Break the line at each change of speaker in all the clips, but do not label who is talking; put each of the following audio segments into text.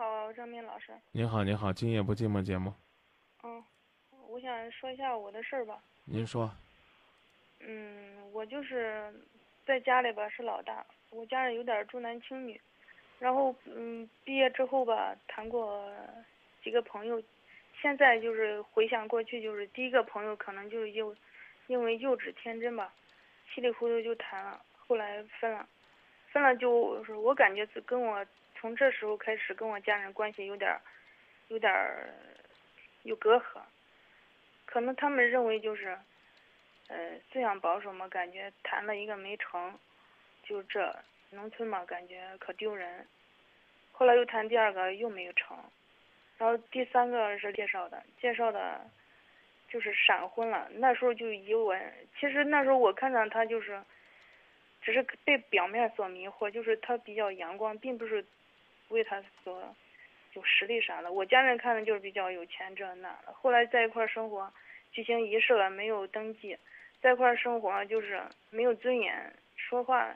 好，张明老师。
您好，您好，今夜不寂寞节目。
嗯，我想说一下我的事儿吧。
您说。
嗯，我就是在家里吧是老大，我家人有点重男轻女，然后嗯毕业之后吧谈过几个朋友，现在就是回想过去，就是第一个朋友可能就是幼，因为幼稚天真吧，稀里糊涂就谈了，后来分了，分了就是我感觉是跟我从这时候开始跟我家人关系有点，有点儿有隔阂，可能他们认为就是。呃，思想保守嘛，感觉谈了一个没成，就这农村嘛，感觉可丢人。后来又谈第二个又没有成，然后第三个是介绍的，介绍的，就是闪婚了。那时候就以为，其实那时候我看到他就是，只是被表面所迷惑，就是他比较阳光，并不是为他所有实力啥的。我家人看的就是比较有钱这那的。后来在一块生活，举行仪式了，没有登记。在一块生活就是没有尊严，说话，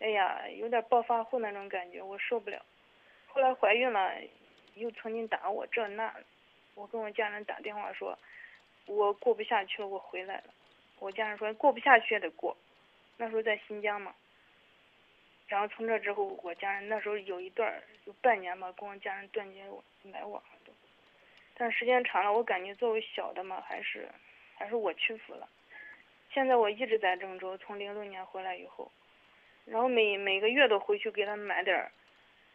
哎呀，有点暴发户那种感觉，我受不了。后来怀孕了，又曾经打我这那，我跟我家人打电话说，我过不下去了，我回来了。我家人说过不下去也得过，那时候在新疆嘛。然后从这之后，我家人那时候有一段有半年吧，跟我家人断绝来往都。但时间长了，我感觉作为小的嘛，还是还是我屈服了。现在我一直在郑州，从零六年回来以后，然后每每个月都回去给他买点儿，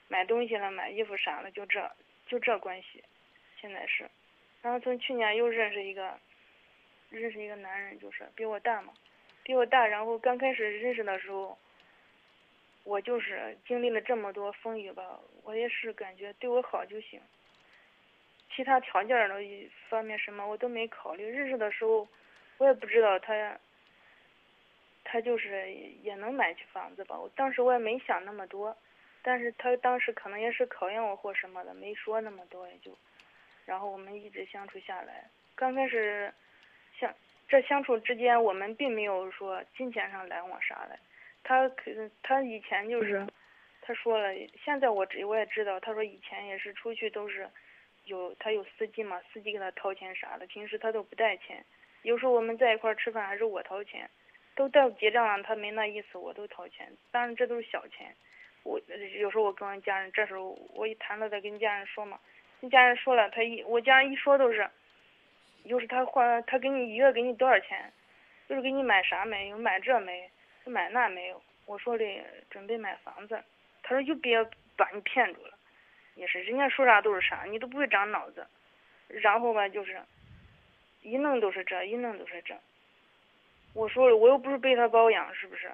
买东西了，买衣服啥的，就这就这关系，现在是，然后从去年又认识一个，认识一个男人，就是比我大嘛，比我大，然后刚开始认识的时候，我就是经历了这么多风雨吧，我也是感觉对我好就行，其他条件的方面什么我都没考虑，认识的时候。我也不知道他，他就是也能买起房子吧。我当时我也没想那么多，但是他当时可能也是考验我或什么的，没说那么多也就，然后我们一直相处下来。刚开始，相这相处之间，我们并没有说金钱上来往啥的。他可他以前就是，他说了，现在我知我也知道，他说以前也是出去都是，有他有司机嘛，司机给他掏钱啥的，平时他都不带钱。有时候我们在一块吃饭，还是我掏钱，都到结账了，他没那意思，我都掏钱。当然这都是小钱，我有时候我跟我家人，这时候我一谈了再跟家人说嘛，跟家人说了，他一我家人一说都是，又是他换他给你一月给你多少钱，就是给你买啥没有，买这没，买那没有。我说的准备买房子，他说又别把你骗住了，也是人家说啥都是啥，你都不会长脑子，然后吧就是。一弄都是这，一弄都是这。我说了，我又不是被他包养，是不是？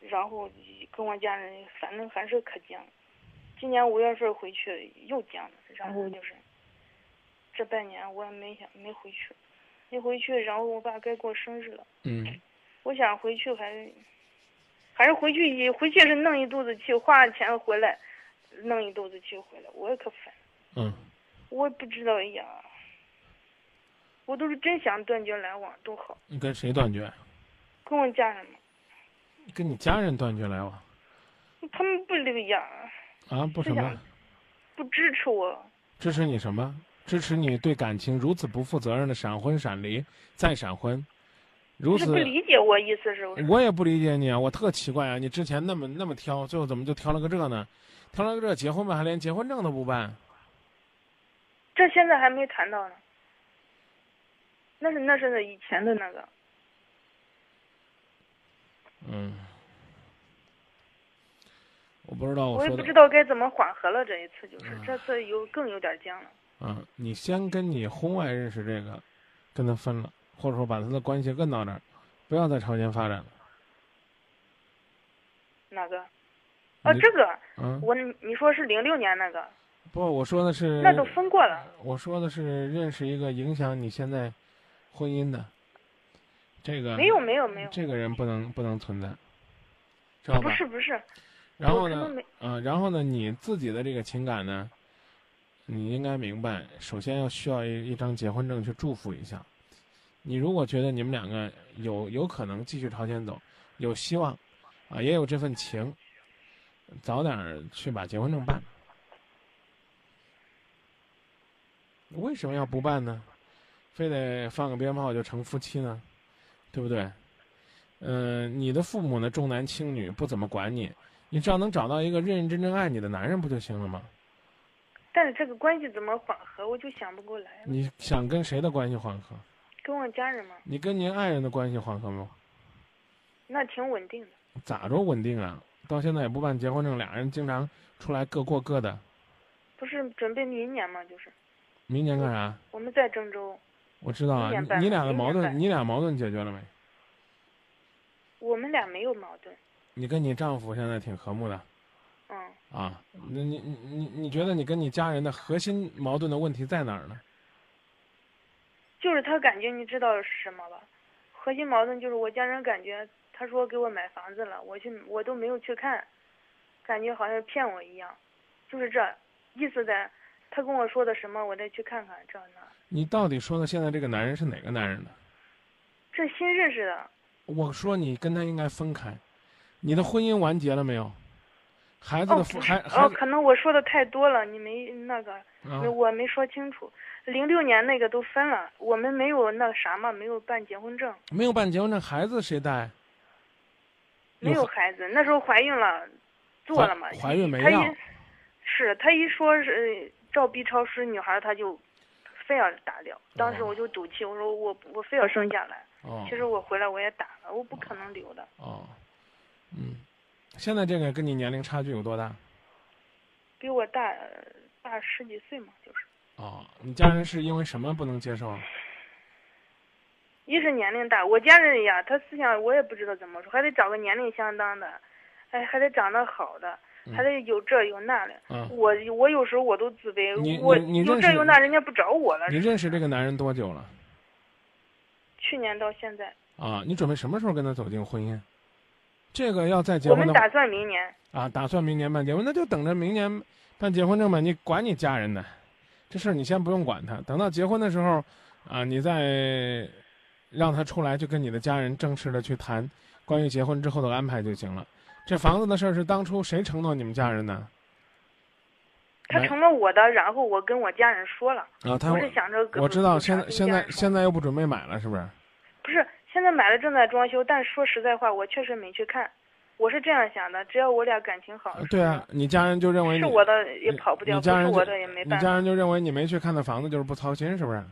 然后跟我家人，反正还是可犟。今年五月份回去又犟了，然后就是这半年我也没想没回去，没回去。然后我爸该过生日了，
嗯，
我想回去还是还是回去一回去是弄一肚子气，花了钱回来弄一肚子气回来，我也可烦。
嗯，
我也不知道呀。我都是真想断绝来往，多好。
你跟谁断绝？
跟我家人嘛。
跟你家人断绝来往？
他们不理呀。
啊，不什么？
不支持我。
支持你什么？支持你对感情如此不负责任的闪婚闪离再闪婚，如此。
不理解我意思是？
我也不理解你啊！我特奇怪啊！你之前那么那么挑，最后怎么就挑了个这呢？挑了个这结婚吧，还连结婚证都不办。
这现在还没谈到呢。那是那是以前的那个，
嗯，我不知道
我也不知道该怎么缓和了。这一次就是这次有更有点僵了。
嗯，你先跟你婚外认识这个，跟他分了，或者说把他的关系摁到那儿，不要再朝前发展了。
哪个？哦，这个。
嗯。
我你说是零六年那个？
不，我说的是。
那都分过了。
我说的是认识一个影响你现在。婚姻的，这个
没有没有没有，
这个人不能不能存在，知道吧？
不是不是，
然后呢？嗯，然后呢？你自己的这个情感呢？你应该明白，首先要需要一一张结婚证去祝福一下。你如果觉得你们两个有有可能继续朝前走，有希望，啊，也有这份情，早点去把结婚证办。为什么要不办呢？非得放个鞭炮就成夫妻呢？对不对？嗯，你的父母呢重男轻女，不怎么管你，你只要能找到一个认认真真爱你的男人，不就行了吗？
但是这个关系怎么缓和，我就想不过来。
你想跟谁的关系缓和？
跟我家人吗？
你跟您爱人的关系缓和吗？
那挺稳定的。
咋着稳定啊？到现在也不办结婚证，俩人经常出来各过各的。
不是准备明年吗？就是。
明年干啥？
我们在郑州。
我知道啊，你俩的矛盾，你俩矛盾解决了没？
我们俩没有矛盾。
你跟你丈夫现在挺和睦的。
嗯。
啊，那你你你你觉得你跟你家人的核心矛盾的问题在哪儿呢？
就是他感觉你知道是什么吧？核心矛盾就是我家人感觉他说给我买房子了，我去我都没有去看，感觉好像骗我一样，就是这意思在。他跟我说的什么？我再去看看这那。
你到底说的现在这个男人是哪个男人呢？
这新认识的。
我说你跟他应该分开，你的婚姻完结了没有？孩子的父孩
哦，可能我说的太多了，你没那个，我没说清楚。零六年那个都分了，我们没有那啥嘛，没有办结婚证。
没有办结婚证，孩子谁带？
没有孩子，那时候怀孕了，做了嘛。
怀孕没要。
是他一说是照 B 超是女孩，他就非要打掉。当时我就赌气，我说我我非要生下来。
哦。
其实我回来我也打了，我不可能留的。
哦。嗯。现在这个跟你年龄差距有多大？
比我大大十几岁嘛，就是。
哦，你家人是因为什么不能接受？
一是年龄大，我家人呀，他思想我也不知道怎么说，还得找个年龄相当的，哎还得长得好的，还得有这有那的。
嗯。
我我有时候我都自卑，
我
有这有那，人家不找我了。
你认识这个男人多久了？
去年到现在。
啊，你准备什么时候跟他走进婚姻？这个要再结婚
我们打算明年
啊，打算明年办结婚，那就等着明年办结婚证吧。你管你家人呢，这事儿你先不用管他。等到结婚的时候，啊，你再让他出来，就跟你的家人正式的去谈关于结婚之后的安排就行了。这房子的事儿是当初谁承诺你们家人的？
他承诺我的，然后我跟我家人说了。
啊，他
我是想着
我知道，现在现在现在又不准备买了，是不是？
不是。现在买了，正在装修。但说实在话，我确实没去看。我是这样想的，只要我俩感情好。
对啊，你家人就认为
是我的也跑不掉，不是我的也没办
法。你家人就认为你没去看的房子就是不操心，是不是？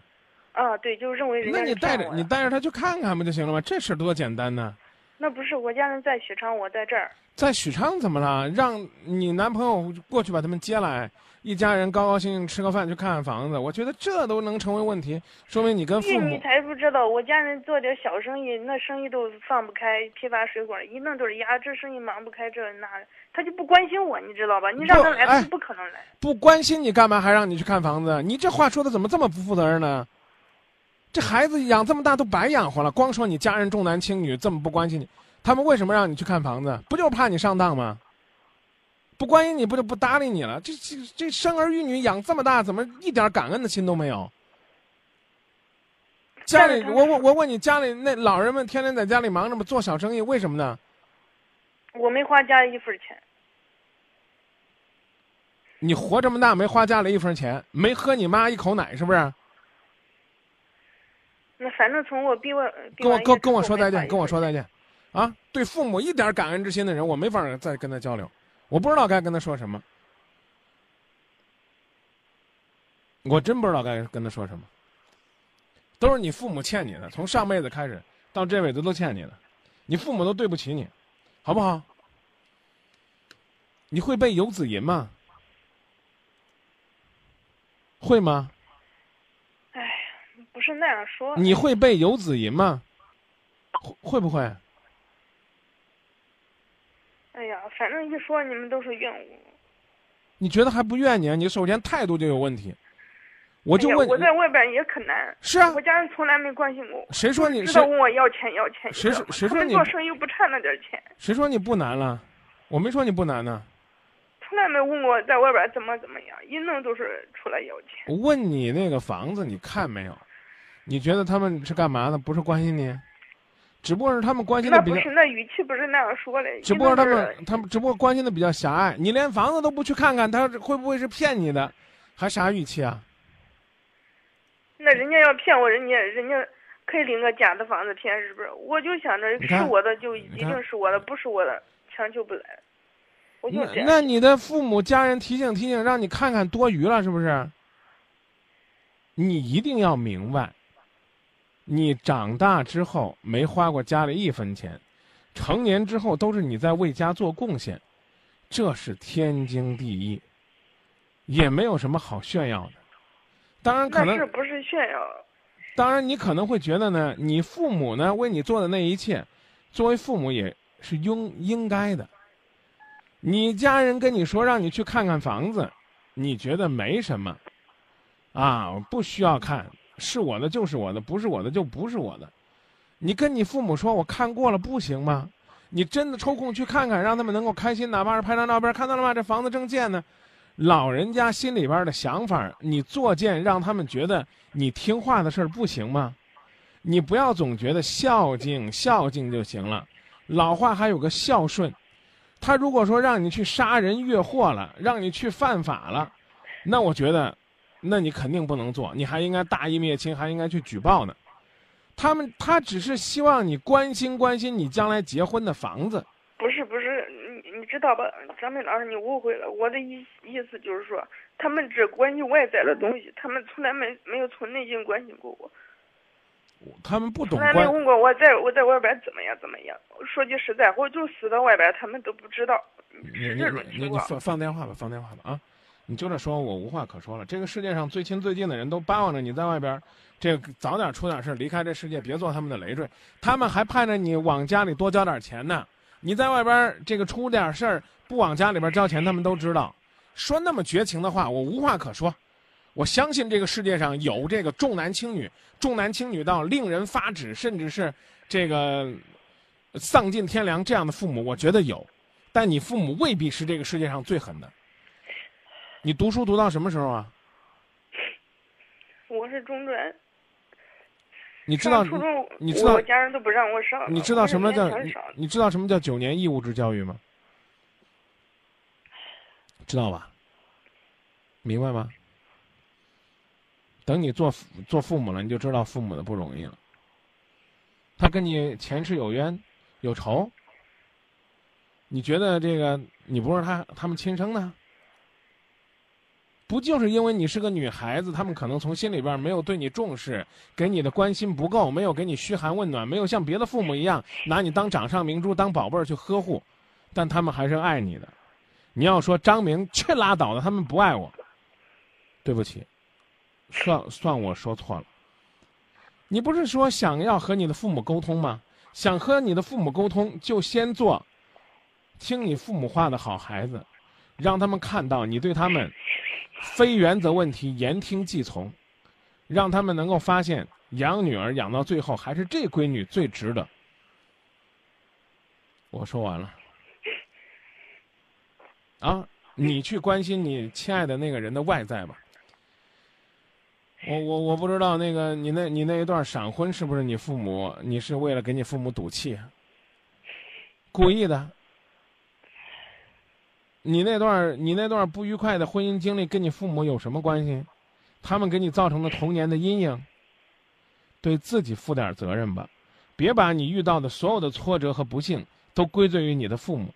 啊，对，就认为人家
那你带着你带着他去看看不就行了吗？这事多简单呢。
那不是我家人在许昌，我在这儿。
在许昌怎么了？让你男朋友过去把他们接来。一家人高高兴兴吃个饭去看看房子，我觉得这都能成为问题，说明你跟父母。
你才不知道，我家人做点小生意，那生意都放不开，批发水果一弄都是呀，这生意忙不开，这那的他就不关心我，你知道吧？你让他来，他不可能来。
不关心你干嘛？还让你去看房子？你这话说的怎么这么不负责任呢？这孩子养这么大都白养活了，光说你家人重男轻女，这么不关心你，他们为什么让你去看房子？不就是怕你上当吗？不关心你不就不搭理你了？这这这生儿育女养这么大，怎么一点感恩的心都没有？家里我我我问你，家里那老人们天天在家里忙着嘛，做小生意，为什么呢？
我没花家里一分钱。
你活这么大没花家里一分钱，没喝你妈一口奶，是不是？
那反正从我逼我
跟我跟跟我说再见，跟我说再见，啊！对父母一点感恩之心的人，我没法再跟他交流。我不知道该跟他说什么，我真不知道该跟他说什么。都是你父母欠你的，从上辈子开始到这辈子都欠你的，你父母都对不起你，好不好？你会背游子吟吗？会吗？
是那样说。
你会背游子吟吗？会会不会？
哎呀，反正一说你们都是怨我。
你觉得还不怨你啊？你首先态度就有问题。我就问，
我在外边也可难。
是啊，
我家人从来没关心我。
谁说你？
知道问我要钱要钱。
谁说谁说你？
做生意不差那点钱。
谁说你不难了？我没说你不难呢。
从来没问过在外边怎么怎么样，一弄都是出来要钱。
我问你那个房子，你看没有？你觉得他们是干嘛的？不是关心你？只不过是他们关心的比较，
那不是那语气不是那样说的。
只不过他们他们只不过关心的比较狭隘。你连房子都不去看看，他会不会是骗你的？还啥语气啊？
那人家要骗我，人家人家可以领个假的房子骗，是不是？我就想着是我的就一定是我的，不是我的强求不来。我就
那那你的父母家人提醒提醒，让你看看多余了，是不是？你一定要明白，你长大之后没花过家里一分钱，成年之后都是你在为家做贡献，这是天经地义，也没有什么好炫耀的。当然可能
是不是炫耀？
当然，你可能会觉得呢，你父母呢为你做的那一切，作为父母也是应应该的。你家人跟你说让你去看看房子，你觉得没什么，啊，不需要看，是我的就是我的，不是我的就不是我的。你跟你父母说，我看过了不行吗？你真的抽空去看看，让他们能够开心，哪怕是拍张照片，看到了吗？这房子正建呢。老人家心里边的想法，你作践让他们觉得你听话的事儿不行吗？你不要总觉得孝敬孝敬就行了，老话还有个孝顺。他如果说让你去杀人越货了，让你去犯法了，那我觉得，那你肯定不能做，你还应该大义灭亲，还应该去举报呢。他们他只是希望你关心关心你将来结婚的房子。
不是不是，你你知道吧，张明老师，你误会了。我的意意思就是说，他们只关心外在的东西，他们从来没没有从内心关心过我。
他们不懂。
从来没问过我在我在外边怎么样怎么样。说句实在，我就死在外边，他们都不知道。
你你你你放放电话吧，放电话吧啊！你就这说，我无话可说了。这个世界上最亲最近的人都巴望着你在外边，这个早点出点事离开这世界，别做他们的累赘。他们还盼着你往家里多交点钱呢。你在外边这个出点事儿，不往家里边交钱，他们都知道。说那么绝情的话，我无话可说。我相信这个世界上有这个重男轻女、重男轻女到令人发指，甚至是这个丧尽天良这样的父母，我觉得有。但你父母未必是这个世界上最狠的。你读书读到什么时候啊？
我是中专。
你知道？你知道？
我家人都不让我上。
你知道什么叫？你知道什么叫九年义务制教育吗？知道吧？明白吗？等你做做父母了，你就知道父母的不容易了。他跟你前世有冤有仇，你觉得这个你不是他他们亲生的？不就是因为你是个女孩子，他们可能从心里边没有对你重视，给你的关心不够，没有给你嘘寒问暖，没有像别的父母一样拿你当掌上明珠、当宝贝儿去呵护，但他们还是爱你的。你要说张明去拉倒了，他们不爱我，对不起。算算我说错了，你不是说想要和你的父母沟通吗？想和你的父母沟通，就先做听你父母话的好孩子，让他们看到你对他们非原则问题言听计从，让他们能够发现养女儿养到最后还是这闺女最值得。我说完了，啊，你去关心你亲爱的那个人的外在吧。我我我不知道那个你那你那一段闪婚是不是你父母？你是为了给你父母赌气，故意的？你那段你那段不愉快的婚姻经历跟你父母有什么关系？他们给你造成的童年的阴影，对自己负点责任吧，别把你遇到的所有的挫折和不幸都归罪于你的父母。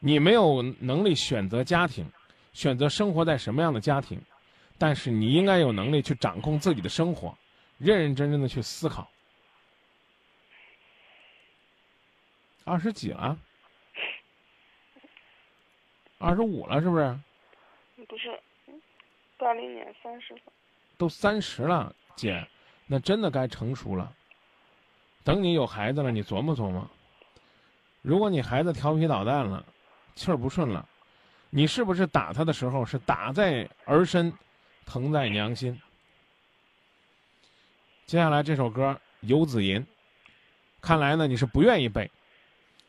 你没有能力选择家庭，选择生活在什么样的家庭。但是你应该有能力去掌控自己的生活，认认真真的去思考。二十几了，二十五了，是不是？
不是，八零年三十。
都三十了，姐，那真的该成熟了。等你有孩子了，你琢磨琢磨。如果你孩子调皮捣蛋了，气儿不顺了，你是不是打他的时候是打在儿身？疼在娘心。接下来这首歌《游子吟》，看来呢你是不愿意背，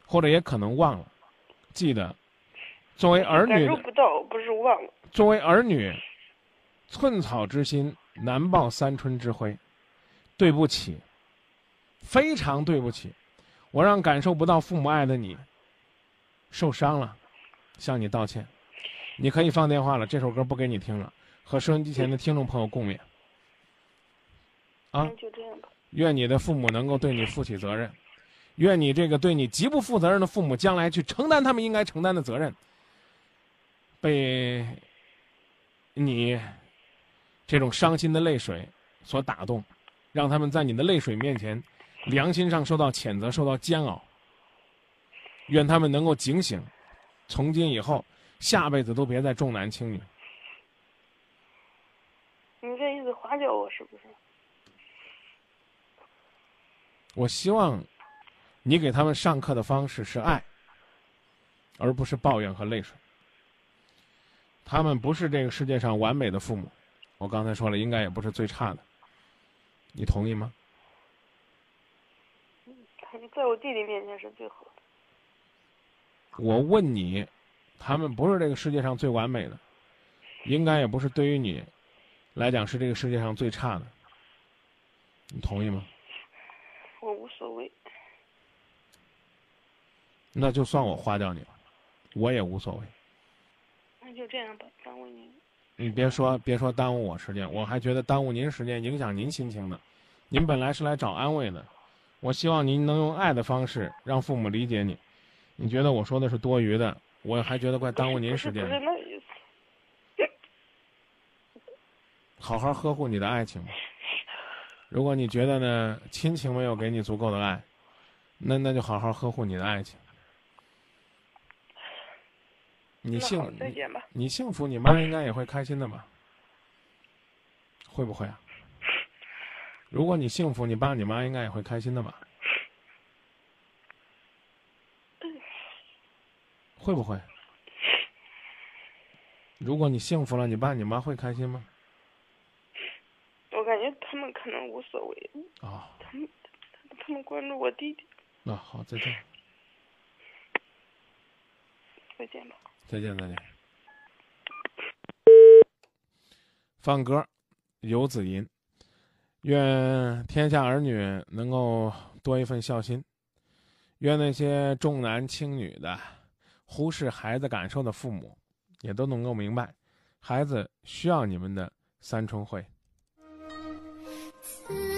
或者也可能忘了。记得，作为儿女，
不到，不是忘了。
作为儿女，寸草之心难报三春之晖。对不起，非常对不起，我让感受不到父母爱的你受伤了，向你道歉。你可以放电话了，这首歌不给你听了。和收音机前的听众朋友共勉。啊。
就这样吧。
愿你的父母能够对你负起责任，愿你这个对你极不负责任的父母将来去承担他们应该承担的责任。被你这种伤心的泪水所打动，让他们在你的泪水面前，良心上受到谴责，受到煎熬。愿他们能够警醒，从今以后，下辈子都别再重男轻女。
你这意思花掉我是不是？
我希望你给他们上课的方式是爱，而不是抱怨和泪水。他们不是这个世界上完美的父母，我刚才说了，应该也不是最差的。你同意吗？
在我弟弟面前是最好的。
我问你，他们不是这个世界上最完美的，应该也不是对于你来讲是这个世界上最差的。你同意吗？
我无所谓。
那就算我花掉你了，我也无所谓。
那就这样吧，耽误您。
你别说别说耽误我时间，我还觉得耽误您时间，影响您心情呢。您本来是来找安慰的，我希望您能用爱的方式让父母理解你。你觉得我说的是多余的，我还觉得怪耽误您时间。好好呵护你的爱情吧。如果你觉得呢，亲情没有给你足够的爱，那那就好好呵护你的爱情。你幸你幸福，你妈应该也会开心的吧？会不会啊？如果你幸福，你爸你妈应该也会开心的吧？会不会？如果你幸福了，你爸你妈会开心吗？
我感觉他们可能无所谓。
啊。
他们，他们关注我弟弟。
那好，再见。
再见吧。
再见，再见。放歌，游子吟。愿天下儿女能够多一份孝心。愿那些重男轻女的。忽视孩子感受的父母，也都能够明白，孩子需要你们的三春晖。
慈母